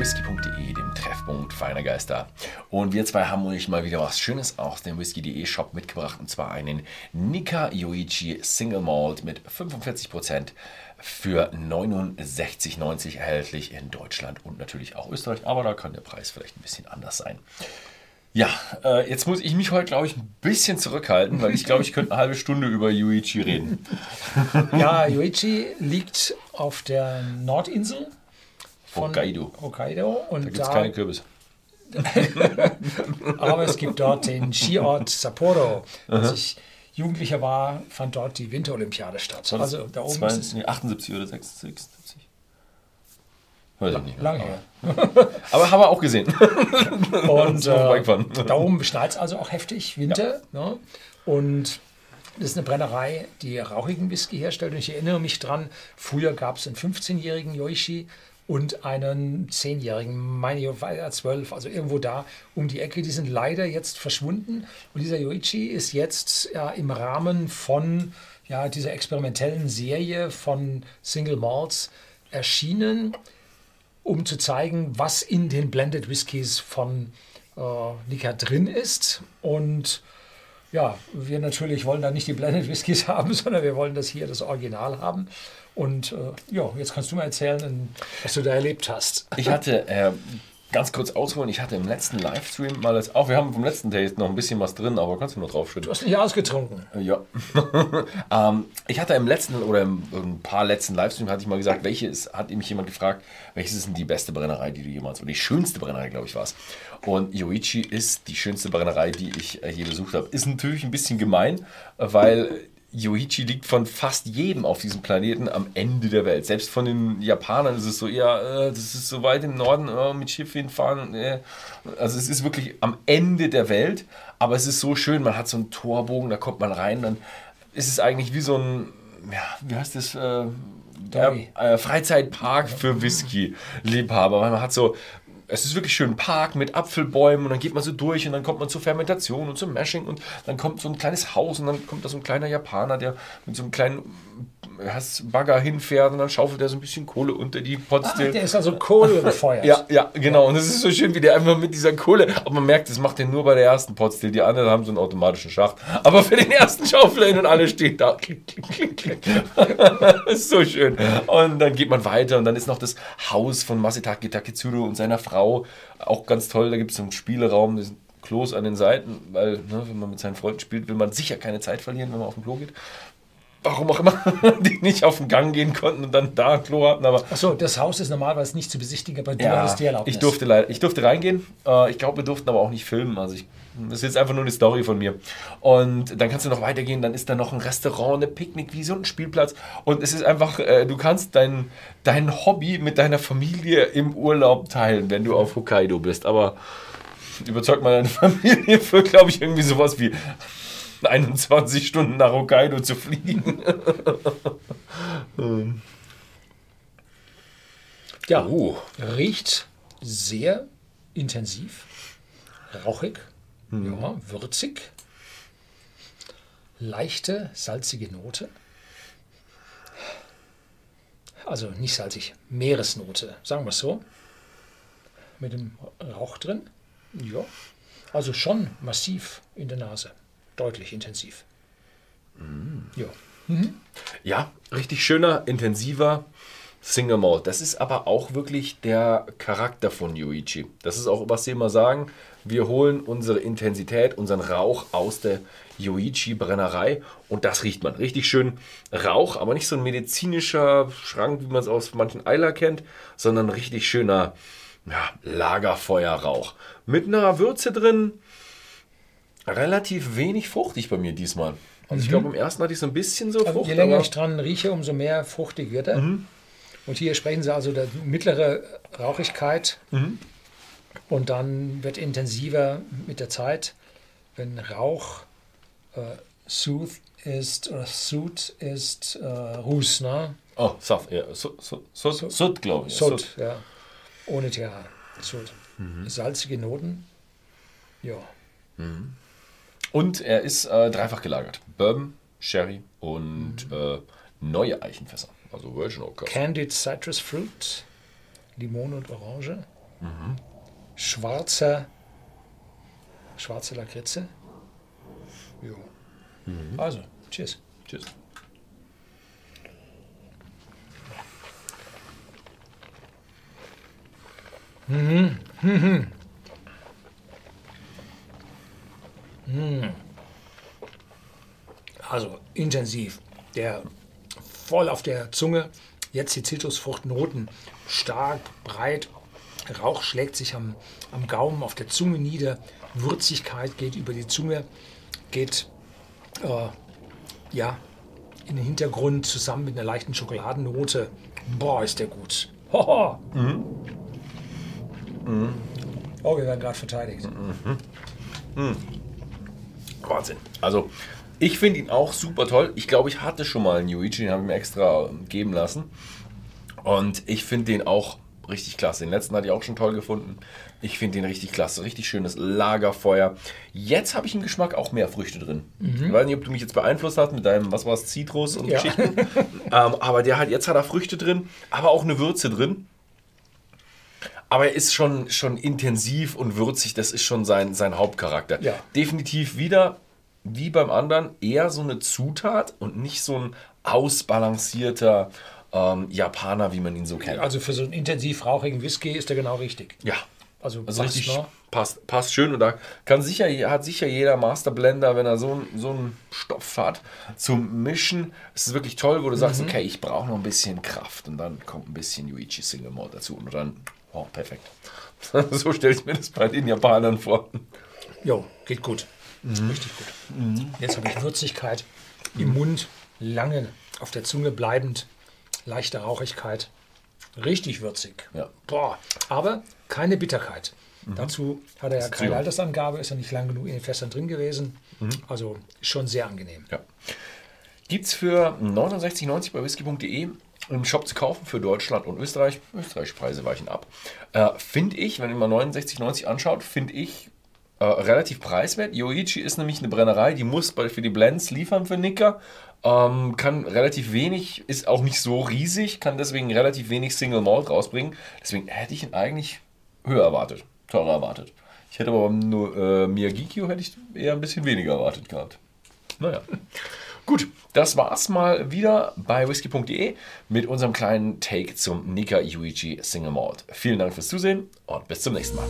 whisky.de, dem Treffpunkt feiner Geister. Und wir zwei haben euch mal wieder was Schönes aus dem whisky.de Shop mitgebracht. Und zwar einen Nika Yoichi Single Malt mit 45% für 69,90 erhältlich in Deutschland und natürlich auch Österreich. Aber da kann der Preis vielleicht ein bisschen anders sein. Ja, äh, jetzt muss ich mich heute, glaube ich, ein bisschen zurückhalten, weil ich glaube, ich könnte eine halbe Stunde über Yuichi reden. Ja, Yuichi liegt auf der Nordinsel von Hokkaido. Hokkaido und Da gibt es keine Kürbisse. aber es gibt dort den Skiort Sapporo. Als ich Jugendlicher war, fand dort die Winterolympiade statt. Also da oben Zwei- ist es nee, 78 oder 76? Weiß ich nicht. mehr. lang her. Aber haben wir auch gesehen. Und äh, da oben schneit es also auch heftig, Winter. Ne? Und das ist eine Brennerei, die rauchigen Whisky herstellt. Und ich erinnere mich dran, früher gab es einen 15-jährigen Yoichi und einen 10-jährigen, meine ich, 12, also irgendwo da um die Ecke. Die sind leider jetzt verschwunden. Und dieser Yoichi ist jetzt ja, im Rahmen von ja, dieser experimentellen Serie von Single Malts erschienen um zu zeigen, was in den Blended Whiskys von äh, Nika drin ist. Und ja, wir natürlich wollen da nicht die Blended Whiskys haben, sondern wir wollen das hier, das Original haben. Und äh, ja, jetzt kannst du mal erzählen, was du da erlebt hast. Ich hatte, äh, ganz kurz ausholen, ich hatte im letzten Livestream mal als, auch wir haben vom letzten Taste noch ein bisschen was drin, aber kannst du noch draufschütten? Du hast nicht ausgetrunken. Ja. ähm, ich hatte im letzten oder im, ein paar letzten Livestreams hatte ich mal gesagt, welche ist, hat mich jemand gefragt, welches ist denn die beste Brennerei, die du jemals, oder die schönste Brennerei, glaube ich, war es. Und Yoichi ist die schönste Brennerei, die ich äh, je besucht habe. Ist natürlich ein bisschen gemein, weil Yoichi liegt von fast jedem auf diesem Planeten am Ende der Welt. Selbst von den Japanern ist es so, ja, äh, das ist so weit im Norden, äh, mit Schiff hinfahren. Äh. Also es ist wirklich am Ende der Welt, aber es ist so schön, man hat so einen Torbogen, da kommt man rein, dann ist es eigentlich wie so ein, ja, wie heißt das? Äh, äh, Freizeitpark für Whisky-Liebhaber. Weil man hat so, es ist wirklich schön ein Park mit Apfelbäumen und dann geht man so durch und dann kommt man zur Fermentation und zum Mashing und dann kommt so ein kleines Haus und dann kommt da so ein kleiner Japaner, der mit so einem kleinen hast Bagger hinfährt und dann schaufelt er so ein bisschen Kohle unter die Ah, Potstill. der ist also Kohle befeuert. Ja, ja, genau. Und es ist so schön, wie der einfach mit dieser Kohle. Aber man merkt, das macht er nur bei der ersten Potstill. Die anderen haben so einen automatischen Schacht. Aber für den ersten Schaufel hin und alle stehen da. Klick, klick, klick, klick. das ist so schön. Und dann geht man weiter und dann ist noch das Haus von Masataki Taketsuru und seiner Frau. Auch ganz toll. Da gibt es so einen Spieleraum. Sind Klos an den Seiten, weil, ne, wenn man mit seinen Freunden spielt, will man sicher keine Zeit verlieren, wenn man auf den Klo geht. Warum auch immer, die nicht auf den Gang gehen konnten und dann da ein Klo hatten, aber Achso, das Haus ist normalerweise nicht zu besichtigen, aber du ja, hattest die Erlaubnis. ich durfte leider, ich durfte reingehen. Äh, ich glaube, wir durften aber auch nicht filmen. Also ich, das ist jetzt einfach nur eine Story von mir. Und dann kannst du noch weitergehen. Dann ist da noch ein Restaurant, eine Picknickwiese und ein Spielplatz. Und es ist einfach, äh, du kannst dein, dein Hobby mit deiner Familie im Urlaub teilen, wenn du auf Hokkaido bist. Aber überzeug mal deine Familie für, glaube ich, irgendwie sowas wie 21 Stunden nach Hokkaido zu fliegen. Ja, Oh. riecht sehr intensiv, rauchig, ja, würzig, leichte, salzige Note. Also nicht salzig, Meeresnote, sagen wir es so. Mit dem Rauch drin. Ja, also schon massiv in der Nase, deutlich intensiv. Ja. Ja, richtig schöner, intensiver Single Malt. Das ist aber auch wirklich der Charakter von Yuichi. Das ist auch, was sie immer sagen. Wir holen unsere Intensität, unseren Rauch aus der Yuichi-Brennerei und das riecht man. Richtig schön Rauch, aber nicht so ein medizinischer Schrank, wie man es aus manchen Eiler kennt, sondern richtig schöner ja, Lagerfeuerrauch. Mit einer Würze drin, relativ wenig fruchtig bei mir diesmal. Also ich glaube, im ersten hatte ich so ein bisschen so Also Frucht. je länger ich dran rieche, umso mehr fruchtig wird er. Mhm. Und hier sprechen sie also der mittlere Rauchigkeit. Mhm. Und dann wird intensiver mit der Zeit, wenn Rauch äh, Sooth ist, oder Soot ist äh, Ruß, ne? Oh, Saf, ja. Sud, Sud, Sud, Sud glaube ich. Sod, ja. Ohne TH. Sod. Mhm. Salzige Noten. Ja. Und er ist äh, dreifach gelagert. Bourbon, Sherry und äh, neue Eichenfässer. Also Virgin Oak. Candied Citrus Fruit, Limone und Orange. schwarze, schwarze Lakritze. Jo. Also, cheers. Tschüss. Also intensiv. Der voll auf der Zunge. Jetzt die Zitrusfruchtnoten. Stark, breit. Rauch schlägt sich am, am Gaumen, auf der Zunge nieder. Würzigkeit geht über die Zunge, geht äh, ja, in den Hintergrund zusammen mit einer leichten Schokoladennote. Boah, ist der gut. Hoho. Oh, wir werden gerade verteidigt. Wahnsinn. Also, ich finde ihn auch super toll. Ich glaube, ich hatte schon mal einen Yuichi, den habe ich mir extra ähm, geben lassen. Und ich finde den auch richtig klasse. Den letzten hatte ich auch schon toll gefunden. Ich finde den richtig klasse. Richtig schönes Lagerfeuer. Jetzt habe ich im Geschmack auch mehr Früchte drin. Ich weiß nicht, ob du mich jetzt beeinflusst hast mit deinem, was war es, Zitrus und Ja. Geschichten. ähm, aber der hat, jetzt hat er Früchte drin, aber auch eine Würze drin. Aber er ist schon, schon intensiv und würzig. Das ist schon sein, sein Hauptcharakter. Ja. Definitiv wieder, wie beim anderen, eher so eine Zutat und nicht so ein ausbalancierter ähm, Japaner, wie man ihn so kennt. Also für so einen intensiv rauchigen Whisky ist der genau richtig. Ja. Also, Also passt, richtig ne? passt, passt schön und da kann sicher, hat sicher jeder Masterblender, wenn er so, einen- so einen Stoff hat, zum Mischen. Es ist wirklich toll, wo du Mhm. sagst, okay, ich brauche noch ein bisschen Kraft und dann kommt ein bisschen Yuichi Single Malt dazu und dann, oh, perfekt. so stelle ich mir das bei den Japanern vor. Jo, geht gut. Richtig gut. Jetzt habe ich Würzigkeit im Mund, lange auf der Zunge bleibend, leichte Rauchigkeit. Richtig würzig. Ja. Boah, aber keine Bitterkeit. Dazu hat er ja keine. Altersangabe, ist ja nicht lang genug in den Fässern drin gewesen. Also schon sehr angenehm. Ja. Gibt es für 69,90 bei whisky.de im Shop zu kaufen für Deutschland und Österreich. Österreich Preise weichen ab. Äh, finde ich, wenn ihr mal 69,90 anschaut, finde ich äh, relativ preiswert. Yoichi ist nämlich eine Brennerei, die muss bei, für die Blends liefern für Nicker. Ähm, kann relativ wenig, ist auch nicht so riesig, kann deswegen relativ wenig Single Malt rausbringen. Deswegen hätte ich ihn eigentlich höher erwartet, teurer erwartet. Ich hätte aber nur, äh, Miyagikyo hätte ich eher ein bisschen weniger erwartet gehabt. Naja. Gut, das war's mal wieder bei whisky.de mit unserem kleinen Take zum Nika Yuichi Single Malt. Vielen Dank fürs Zusehen und bis zum nächsten Mal.